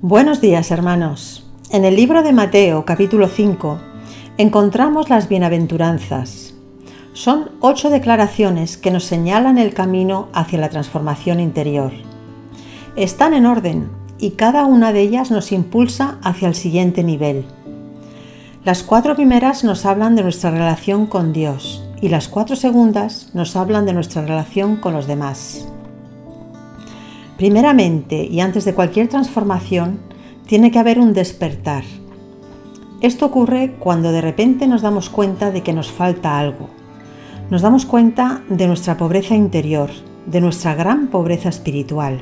Buenos días hermanos. En el libro de Mateo capítulo 5 encontramos las bienaventuranzas. Son ocho declaraciones que nos señalan el camino hacia la transformación interior. Están en orden y cada una de ellas nos impulsa hacia el siguiente nivel. Las cuatro primeras nos hablan de nuestra relación con Dios y las cuatro segundas nos hablan de nuestra relación con los demás. Primeramente y antes de cualquier transformación, tiene que haber un despertar. Esto ocurre cuando de repente nos damos cuenta de que nos falta algo. Nos damos cuenta de nuestra pobreza interior, de nuestra gran pobreza espiritual.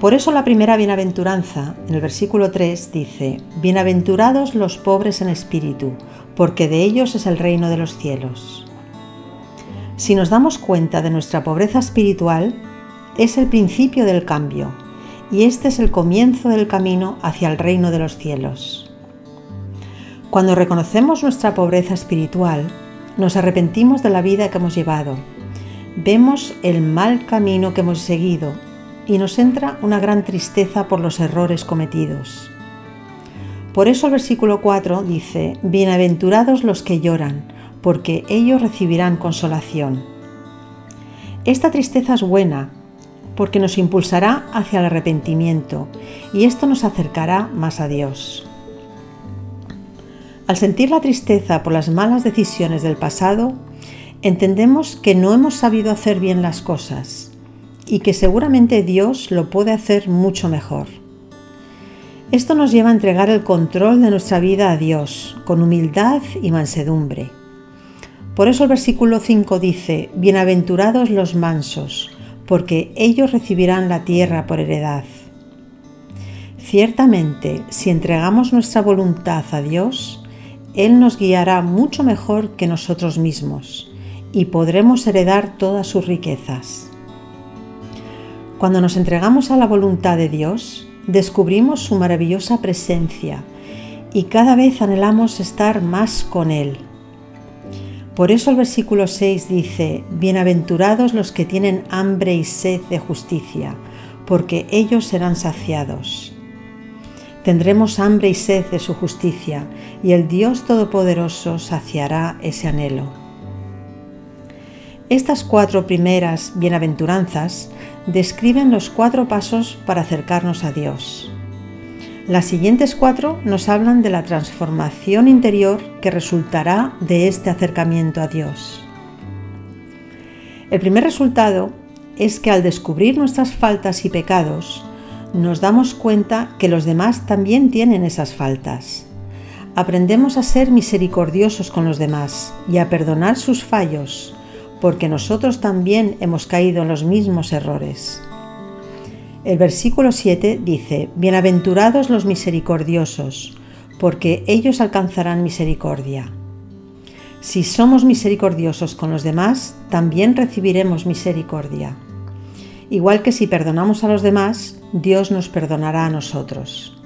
Por eso la primera bienaventuranza, en el versículo 3, dice, Bienaventurados los pobres en espíritu, porque de ellos es el reino de los cielos. Si nos damos cuenta de nuestra pobreza espiritual, es el principio del cambio y este es el comienzo del camino hacia el reino de los cielos. Cuando reconocemos nuestra pobreza espiritual, nos arrepentimos de la vida que hemos llevado, vemos el mal camino que hemos seguido y nos entra una gran tristeza por los errores cometidos. Por eso el versículo 4 dice, Bienaventurados los que lloran, porque ellos recibirán consolación. Esta tristeza es buena porque nos impulsará hacia el arrepentimiento y esto nos acercará más a Dios. Al sentir la tristeza por las malas decisiones del pasado, entendemos que no hemos sabido hacer bien las cosas y que seguramente Dios lo puede hacer mucho mejor. Esto nos lleva a entregar el control de nuestra vida a Dios con humildad y mansedumbre. Por eso el versículo 5 dice, Bienaventurados los mansos, porque ellos recibirán la tierra por heredad. Ciertamente, si entregamos nuestra voluntad a Dios, Él nos guiará mucho mejor que nosotros mismos y podremos heredar todas sus riquezas. Cuando nos entregamos a la voluntad de Dios, descubrimos su maravillosa presencia y cada vez anhelamos estar más con Él. Por eso el versículo 6 dice, Bienaventurados los que tienen hambre y sed de justicia, porque ellos serán saciados. Tendremos hambre y sed de su justicia, y el Dios Todopoderoso saciará ese anhelo. Estas cuatro primeras bienaventuranzas describen los cuatro pasos para acercarnos a Dios. Las siguientes cuatro nos hablan de la transformación interior que resultará de este acercamiento a Dios. El primer resultado es que al descubrir nuestras faltas y pecados, nos damos cuenta que los demás también tienen esas faltas. Aprendemos a ser misericordiosos con los demás y a perdonar sus fallos, porque nosotros también hemos caído en los mismos errores. El versículo 7 dice, Bienaventurados los misericordiosos, porque ellos alcanzarán misericordia. Si somos misericordiosos con los demás, también recibiremos misericordia. Igual que si perdonamos a los demás, Dios nos perdonará a nosotros.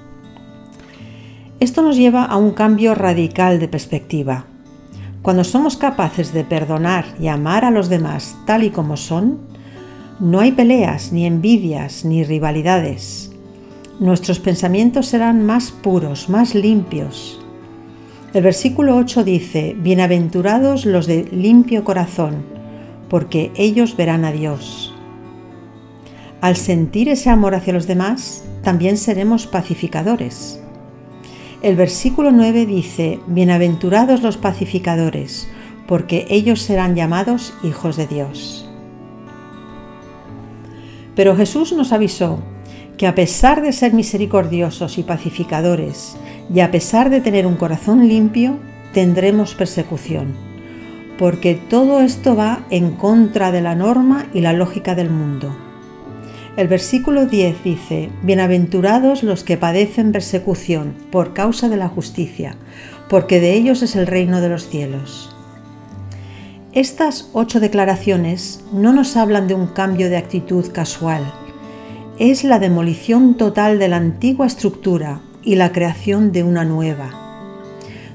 Esto nos lleva a un cambio radical de perspectiva. Cuando somos capaces de perdonar y amar a los demás tal y como son, no hay peleas, ni envidias, ni rivalidades. Nuestros pensamientos serán más puros, más limpios. El versículo 8 dice, Bienaventurados los de limpio corazón, porque ellos verán a Dios. Al sentir ese amor hacia los demás, también seremos pacificadores. El versículo 9 dice, Bienaventurados los pacificadores, porque ellos serán llamados hijos de Dios. Pero Jesús nos avisó que a pesar de ser misericordiosos y pacificadores, y a pesar de tener un corazón limpio, tendremos persecución, porque todo esto va en contra de la norma y la lógica del mundo. El versículo 10 dice, Bienaventurados los que padecen persecución por causa de la justicia, porque de ellos es el reino de los cielos. Estas ocho declaraciones no nos hablan de un cambio de actitud casual, es la demolición total de la antigua estructura y la creación de una nueva.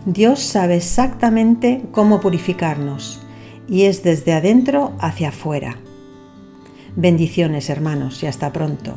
Dios sabe exactamente cómo purificarnos y es desde adentro hacia afuera. Bendiciones hermanos y hasta pronto.